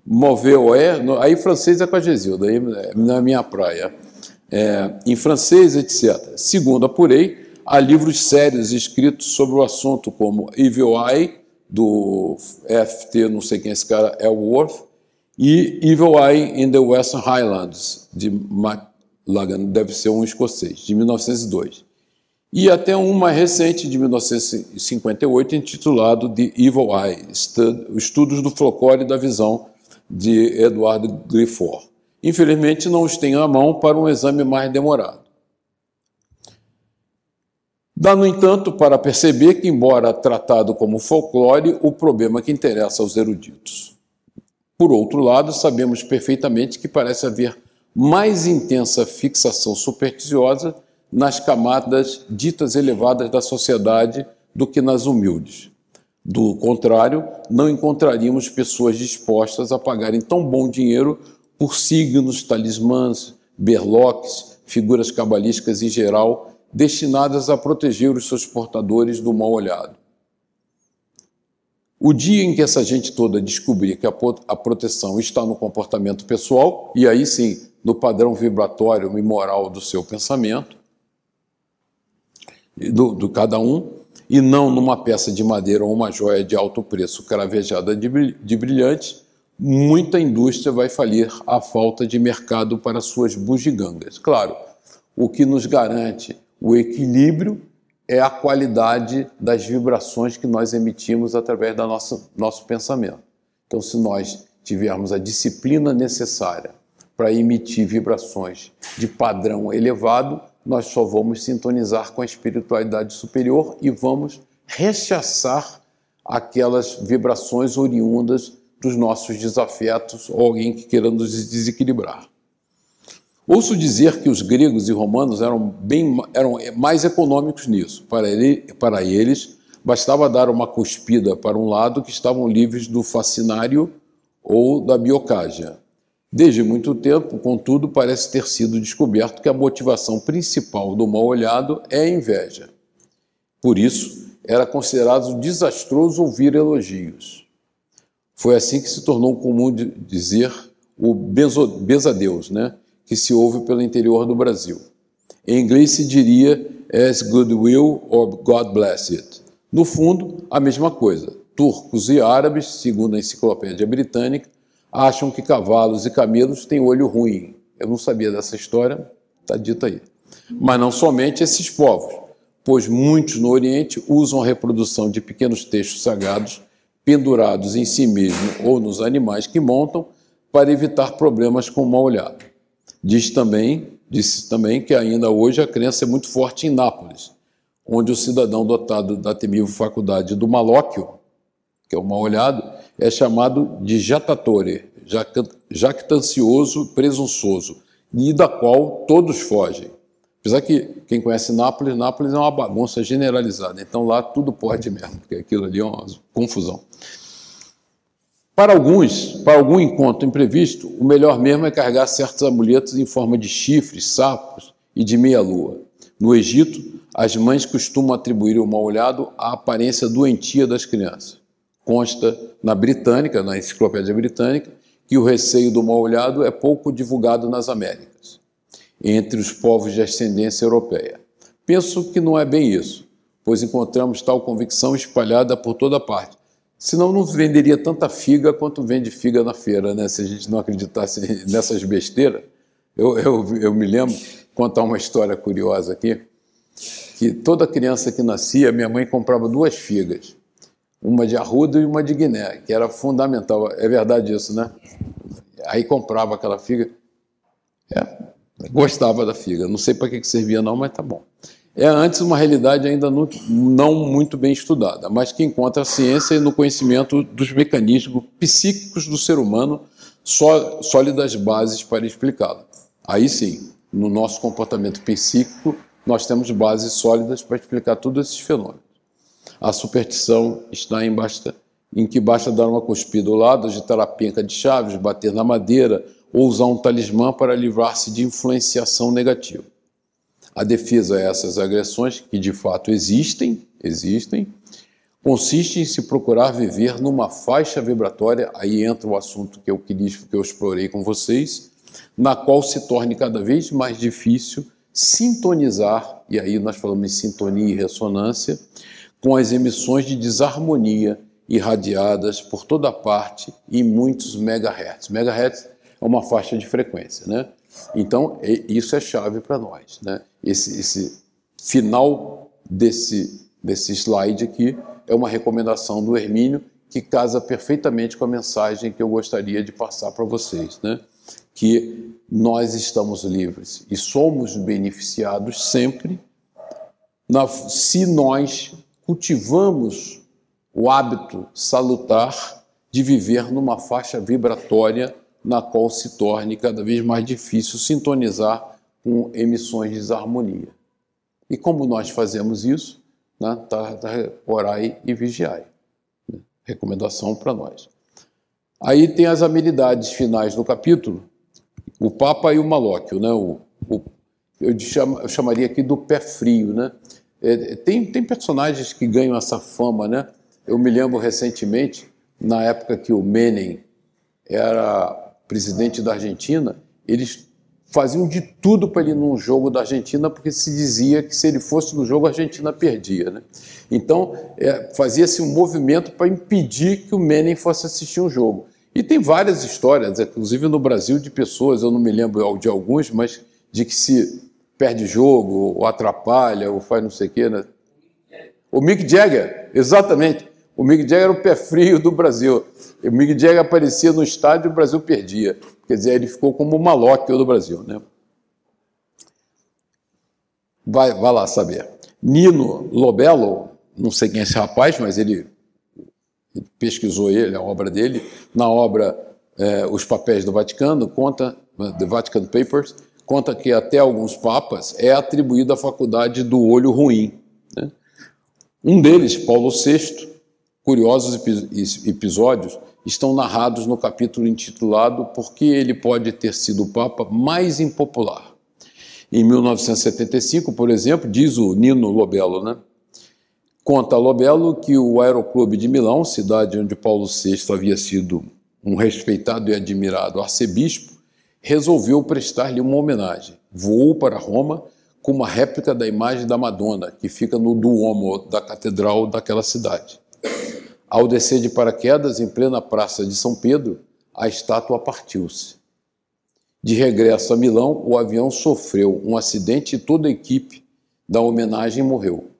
moveu é, aí francês é com a Gesilda, aí é na minha praia. É, em francês, etc. Segundo apurei, há livros sérios escritos sobre o assunto, como Evil Eye, do FT, não sei quem é esse cara, Elworth, e Evil Eye in the Western Highlands, de Lagan deve ser um escocês, de 1902. E até um mais recente, de 1958, intitulado The Evil Eye, Estudos do Folclore e da Visão, de Eduardo Grifford. Infelizmente, não os tenho à mão para um exame mais demorado. Dá, no entanto, para perceber que, embora tratado como folclore, o problema que interessa aos eruditos. Por outro lado, sabemos perfeitamente que parece haver mais intensa fixação supersticiosa nas camadas ditas elevadas da sociedade do que nas humildes. Do contrário, não encontraríamos pessoas dispostas a pagarem tão bom dinheiro por signos, talismãs, berloques, figuras cabalísticas em geral, destinadas a proteger os seus portadores do mal olhado. O dia em que essa gente toda descobrir que a proteção está no comportamento pessoal, e aí sim no padrão vibratório e moral do seu pensamento, do, do cada um, e não numa peça de madeira ou uma joia de alto preço cravejada de, de brilhante, muita indústria vai falir à falta de mercado para suas bugigangas. Claro, o que nos garante o equilíbrio é a qualidade das vibrações que nós emitimos através do nosso, nosso pensamento. Então, se nós tivermos a disciplina necessária para emitir vibrações de padrão elevado, nós só vamos sintonizar com a espiritualidade superior e vamos rechaçar aquelas vibrações oriundas dos nossos desafetos ou alguém que queira nos desequilibrar. Ouço dizer que os gregos e romanos eram, bem, eram mais econômicos nisso. Para, ele, para eles, bastava dar uma cuspida para um lado que estavam livres do fascinário ou da biocágia. Desde muito tempo, contudo, parece ter sido descoberto que a motivação principal do mal-olhado é a inveja. Por isso, era considerado desastroso ouvir elogios. Foi assim que se tornou comum dizer o bezadeus, né? Que se ouve pelo interior do Brasil. Em inglês se diria as goodwill or God bless it. No fundo, a mesma coisa. Turcos e árabes, segundo a enciclopédia britânica, acham que cavalos e camelos têm olho ruim. Eu não sabia dessa história, está dito aí. Mas não somente esses povos, pois muitos no Oriente usam a reprodução de pequenos textos sagrados pendurados em si mesmo ou nos animais que montam para evitar problemas com o mal olhado. Diz também, disse também que ainda hoje a crença é muito forte em Nápoles, onde o cidadão dotado da temível faculdade do malóquio, que é o mal olhado, é chamado de jatatore, jactancioso, presunçoso, e da qual todos fogem. Apesar que quem conhece Nápoles, Nápoles é uma bagunça generalizada. Então lá tudo pode mesmo, porque aquilo ali é uma confusão. Para alguns, para algum encontro imprevisto, o melhor mesmo é carregar certos amuletos em forma de chifres, sapos e de meia-lua. No Egito, as mães costumam atribuir o mal-olhado à aparência doentia das crianças. Consta na Britânica, na Enciclopédia Britânica, que o receio do mal-olhado é pouco divulgado nas Américas, entre os povos de ascendência europeia. Penso que não é bem isso, pois encontramos tal convicção espalhada por toda parte. Senão não venderia tanta figa quanto vende figa na feira, né? Se a gente não acreditasse nessas besteiras. Eu, eu, eu me lembro, contar uma história curiosa aqui, que toda criança que nascia, minha mãe comprava duas figas uma de arruda e uma de Guiné, que era fundamental. É verdade isso, né? Aí comprava aquela figa. É, gostava da figa. Não sei para que, que servia, não, mas tá bom. É antes uma realidade ainda não, não muito bem estudada, mas que encontra a ciência no conhecimento dos mecanismos psíquicos do ser humano, só, sólidas bases para explicá-la. Aí sim, no nosso comportamento psíquico, nós temos bases sólidas para explicar todos esses fenômenos. A superstição está em, basta, em que basta dar uma cuspida ao lado, agitar a penca de chaves, bater na madeira ou usar um talismã para livrar-se de influenciação negativa. A defesa a essas agressões, que de fato existem, existem, consiste em se procurar viver numa faixa vibratória, aí entra o assunto que eu quis, que eu explorei com vocês, na qual se torne cada vez mais difícil sintonizar, e aí nós falamos em sintonia e ressonância, com as emissões de desarmonia irradiadas por toda parte em muitos megahertz. Megahertz é uma faixa de frequência, né? Então, isso é chave para nós, né? Esse, esse final desse, desse slide aqui é uma recomendação do Hermínio que casa perfeitamente com a mensagem que eu gostaria de passar para vocês, né? Que nós estamos livres e somos beneficiados sempre na, se nós cultivamos o hábito salutar de viver numa faixa vibratória na qual se torne cada vez mais difícil sintonizar com emissões de desarmonia. E como nós fazemos isso? Né? Tá, tá, orai e vigiai. Recomendação para nós. Aí tem as habilidades finais do capítulo, o Papa e o Malóquio, né? O, o, eu, chama, eu chamaria aqui do pé frio, né? É, tem, tem personagens que ganham essa fama, né? Eu me lembro recentemente, na época que o Menem era presidente da Argentina, eles faziam de tudo para ele ir num jogo da Argentina, porque se dizia que se ele fosse no jogo, a Argentina perdia. Né? Então, é, fazia-se um movimento para impedir que o Menem fosse assistir um jogo. E tem várias histórias, inclusive no Brasil, de pessoas, eu não me lembro de alguns, mas de que se perde jogo, ou atrapalha, ou faz não sei o quê. Né? O Mick Jagger, exatamente. O Mick Jagger era o pé frio do Brasil. O Mick Jagger aparecia no estádio e o Brasil perdia. Quer dizer, ele ficou como o malóquio do Brasil. Né? Vai, vai lá saber. Nino Lobello, não sei quem é esse rapaz, mas ele, ele pesquisou ele, a obra dele, na obra é, Os Papéis do Vaticano, conta, The Vatican Papers, conta que até alguns papas é atribuída a faculdade do olho ruim. Né? Um deles, Paulo VI, curiosos episódios estão narrados no capítulo intitulado Por que ele pode ter sido o papa mais impopular. Em 1975, por exemplo, diz o Nino Lobello, né? Conta Lobello que o Aeroclube de Milão, cidade onde Paulo VI havia sido um respeitado e admirado arcebispo, resolveu prestar-lhe uma homenagem. Voou para Roma com uma réplica da imagem da Madonna, que fica no Duomo da catedral daquela cidade. Ao descer de paraquedas em plena praça de São Pedro, a estátua partiu-se. De regresso a Milão, o avião sofreu um acidente e toda a equipe da homenagem morreu.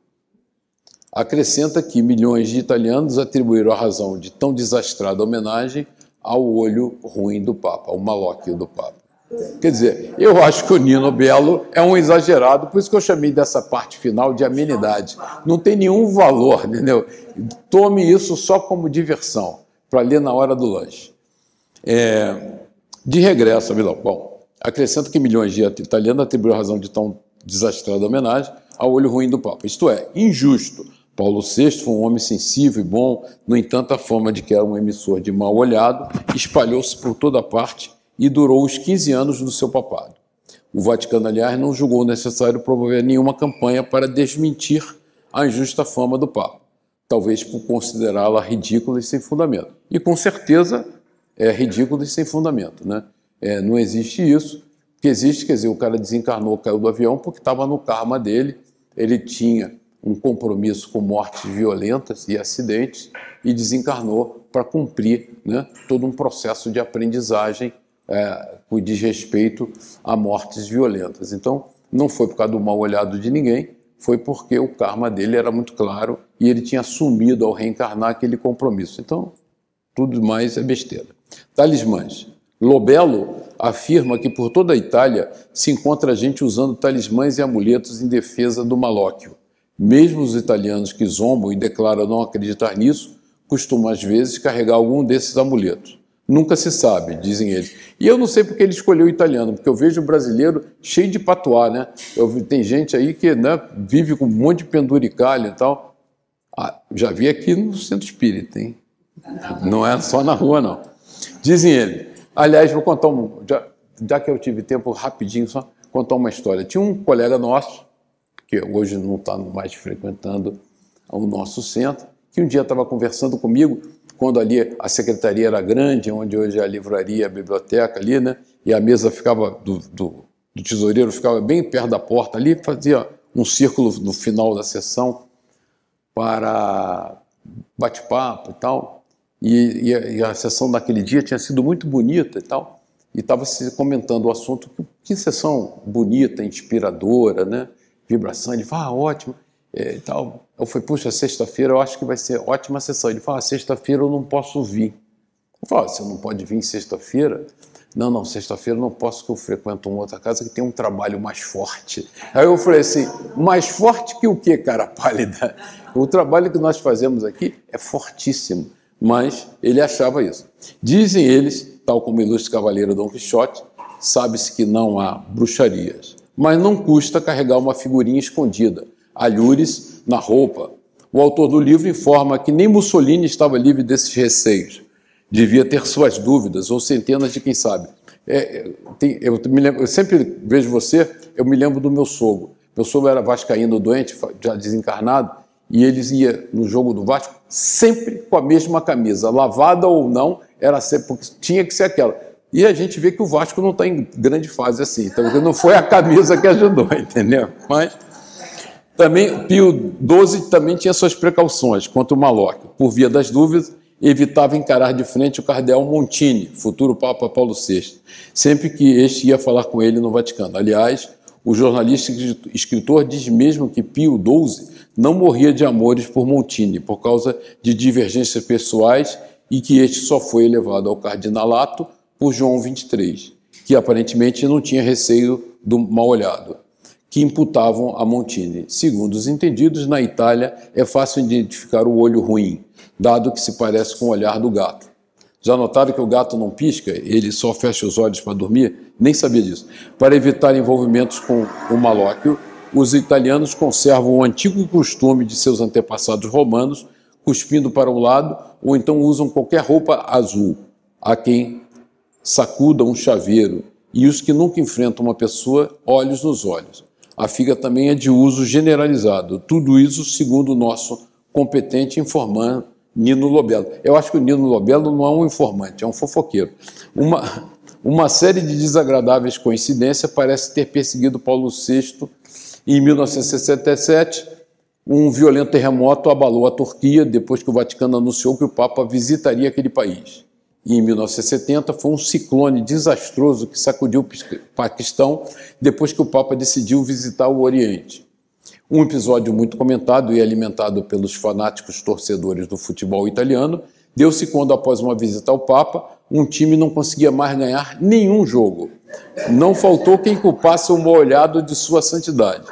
Acrescenta que milhões de italianos atribuíram a razão de tão desastrada homenagem ao olho ruim do Papa, ao malóquio do Papa. Quer dizer, eu acho que o Nino Belo é um exagerado, por isso que eu chamei dessa parte final de amenidade. Não tem nenhum valor, entendeu? Tome isso só como diversão, para ler na hora do lanche. É, de regresso a Milão. Bom, acrescento que milhões de italianos atribuíram razão de tão desastrada homenagem ao olho ruim do Papa. Isto é, injusto. Paulo VI foi um homem sensível e bom, no entanto, a fama de que era um emissor de mal olhado espalhou-se por toda parte e durou os 15 anos do seu papado. O Vaticano, aliás, não julgou necessário promover nenhuma campanha para desmentir a injusta fama do Papa, talvez por considerá-la ridícula e sem fundamento. E com certeza é ridícula e sem fundamento. Né? É, não existe isso. O que existe, quer dizer, o cara desencarnou, caiu do avião porque estava no karma dele, ele tinha um compromisso com mortes violentas e acidentes e desencarnou para cumprir né, todo um processo de aprendizagem é, diz respeito a mortes violentas. Então, não foi por causa do mal olhado de ninguém, foi porque o karma dele era muito claro e ele tinha assumido ao reencarnar aquele compromisso. Então, tudo mais é besteira. Talismãs. Lobello afirma que por toda a Itália se encontra gente usando talismãs e amuletos em defesa do malóquio. Mesmo os italianos que zombam e declaram não acreditar nisso, costumam às vezes carregar algum desses amuletos. Nunca se sabe, dizem eles. E eu não sei porque ele escolheu o italiano, porque eu vejo o brasileiro cheio de patuá, né? Eu, tem gente aí que né, vive com um monte de penduricalho e tal. Ah, já vi aqui no centro espírita, hein? Não é só na rua, não. Dizem ele. Aliás, vou contar um. Já, já que eu tive tempo, rapidinho, só contar uma história. Tinha um colega nosso, que hoje não está mais frequentando o nosso centro, que um dia estava conversando comigo quando ali a secretaria era grande, onde hoje é a livraria, a biblioteca ali, né? E a mesa ficava do, do, do tesoureiro ficava bem perto da porta ali, fazia um círculo no final da sessão para bate-papo e tal. E, e, a, sessão daquele dia tinha sido muito bonita e tal. E estava se comentando o assunto, que, que sessão bonita, inspiradora, né? Vibração. Ele fala, ah, ótimo é, e tal. Eu falei, puxa, sexta-feira eu acho que vai ser ótima sessão. Ele fala, ah, sexta-feira eu não posso vir. Eu falo, você não pode vir sexta-feira? Não, não, sexta-feira eu não posso, que eu frequento uma outra casa que tem um trabalho mais forte. Aí eu falei assim, mais forte que o quê, cara pálida? O trabalho que nós fazemos aqui é fortíssimo, mas ele achava isso. Dizem eles, tal como o ilustre cavaleiro Dom Quixote, sabe-se que não há bruxarias, mas não custa carregar uma figurinha escondida, alhures na roupa. O autor do livro informa que nem Mussolini estava livre desses receios. Devia ter suas dúvidas, ou centenas de quem sabe. É, tem, eu, lembro, eu, sempre vejo você, eu me lembro do meu sogro. Meu sogro era vascaíno doente, já desencarnado, e eles ia no jogo do Vasco sempre com a mesma camisa, lavada ou não, era sempre, porque tinha que ser aquela. E a gente vê que o Vasco não está em grande fase assim, então não foi a camisa que ajudou, entendeu? Mas também, Pio XII também tinha suas precauções contra o Malocchio. Por via das dúvidas, evitava encarar de frente o cardeal Montini, futuro Papa Paulo VI, sempre que este ia falar com ele no Vaticano. Aliás, o jornalista e escritor diz mesmo que Pio XII não morria de amores por Montini por causa de divergências pessoais e que este só foi elevado ao cardinalato por João XXIII, que aparentemente não tinha receio do mal-olhado que imputavam a Montini. Segundo os entendidos, na Itália é fácil identificar o olho ruim, dado que se parece com o olhar do gato. Já notaram que o gato não pisca, ele só fecha os olhos para dormir? Nem sabia disso. Para evitar envolvimentos com o malóquio, os italianos conservam o antigo costume de seus antepassados romanos, cuspindo para um lado, ou então usam qualquer roupa azul, a quem sacuda um chaveiro, e os que nunca enfrentam uma pessoa, olhos nos olhos a figa também é de uso generalizado. Tudo isso segundo o nosso competente informante Nino Lobelo. Eu acho que o Nino Lobelo não é um informante, é um fofoqueiro. Uma, uma série de desagradáveis coincidências parece ter perseguido Paulo VI em 1967. Um violento terremoto abalou a Turquia depois que o Vaticano anunciou que o Papa visitaria aquele país em 1970 foi um ciclone desastroso que sacudiu o Paquistão depois que o Papa decidiu visitar o Oriente. Um episódio muito comentado e alimentado pelos fanáticos torcedores do futebol italiano Deu-se quando, após uma visita ao Papa, um time não conseguia mais ganhar nenhum jogo. Não faltou quem culpasse o mau olhado de sua santidade.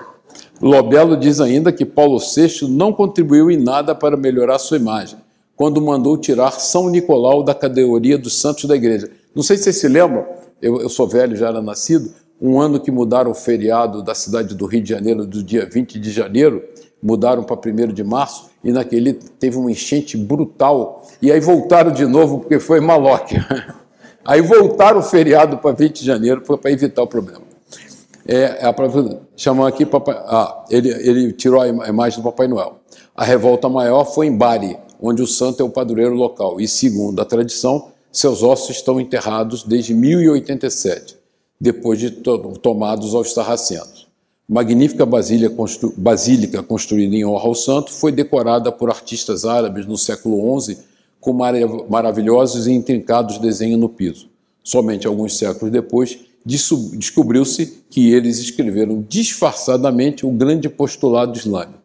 Lobelo diz ainda que Paulo VI não contribuiu em nada para melhorar sua imagem, quando mandou tirar São Nicolau da categoria dos santos da igreja. Não sei se vocês se lembram, eu, eu sou velho, já era nascido, um ano que mudaram o feriado da cidade do Rio de Janeiro, do dia 20 de janeiro, mudaram para 1 de março, e naquele teve uma enchente brutal, e aí voltaram de novo porque foi maloque. Aí voltaram o feriado para 20 de janeiro para evitar o problema. É, é a aqui Papai, ah, ele, ele tirou a imagem do Papai Noel. A revolta maior foi em Bari, onde o santo é o padroeiro local, e segundo a tradição, seus ossos estão enterrados desde 1087, depois de to tomados aos sarracenos. Magnífica basílica, constru basílica construída em honra ao santo foi decorada por artistas árabes no século XI com mar maravilhosos e intrincados desenhos no piso. Somente alguns séculos depois, descobriu-se que eles escreveram disfarçadamente o grande postulado islâmico.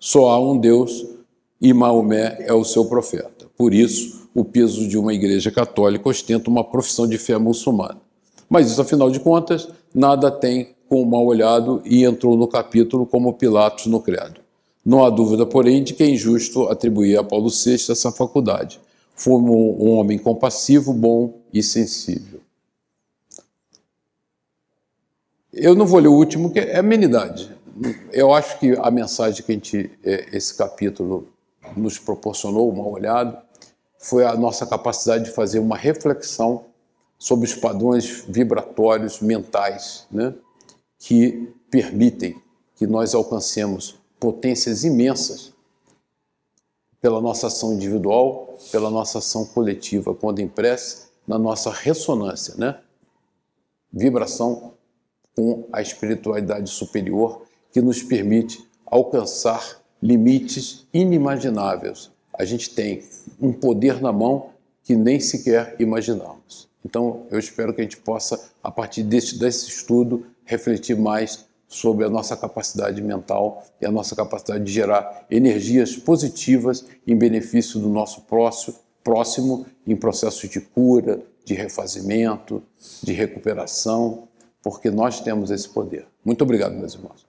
Só há um Deus e Maomé é o seu profeta. Por isso, o peso de uma igreja católica ostenta uma profissão de fé muçulmana. Mas isso, afinal de contas, nada tem com o mal olhado e entrou no capítulo como Pilatos no credo. Não há dúvida, porém, de que é injusto atribuir a Paulo VI essa faculdade. Foi um homem compassivo, bom e sensível. Eu não vou ler o último, que é amenidade. Eu acho que a mensagem que a gente, é, esse capítulo nos proporcionou, mal olhado, foi a nossa capacidade de fazer uma reflexão sobre os padrões vibratórios mentais né, que permitem que nós alcancemos potências imensas pela nossa ação individual, pela nossa ação coletiva, quando impressa na nossa ressonância, né? Vibração com a espiritualidade superior que nos permite alcançar limites inimagináveis. A gente tem um poder na mão que nem sequer imaginamos. Então, eu espero que a gente possa, a partir desse, desse estudo, refletir mais sobre a nossa capacidade mental e a nossa capacidade de gerar energias positivas em benefício do nosso próximo, próximo em processos de cura, de refazimento, de recuperação porque nós temos esse poder. Muito obrigado, meus irmãos.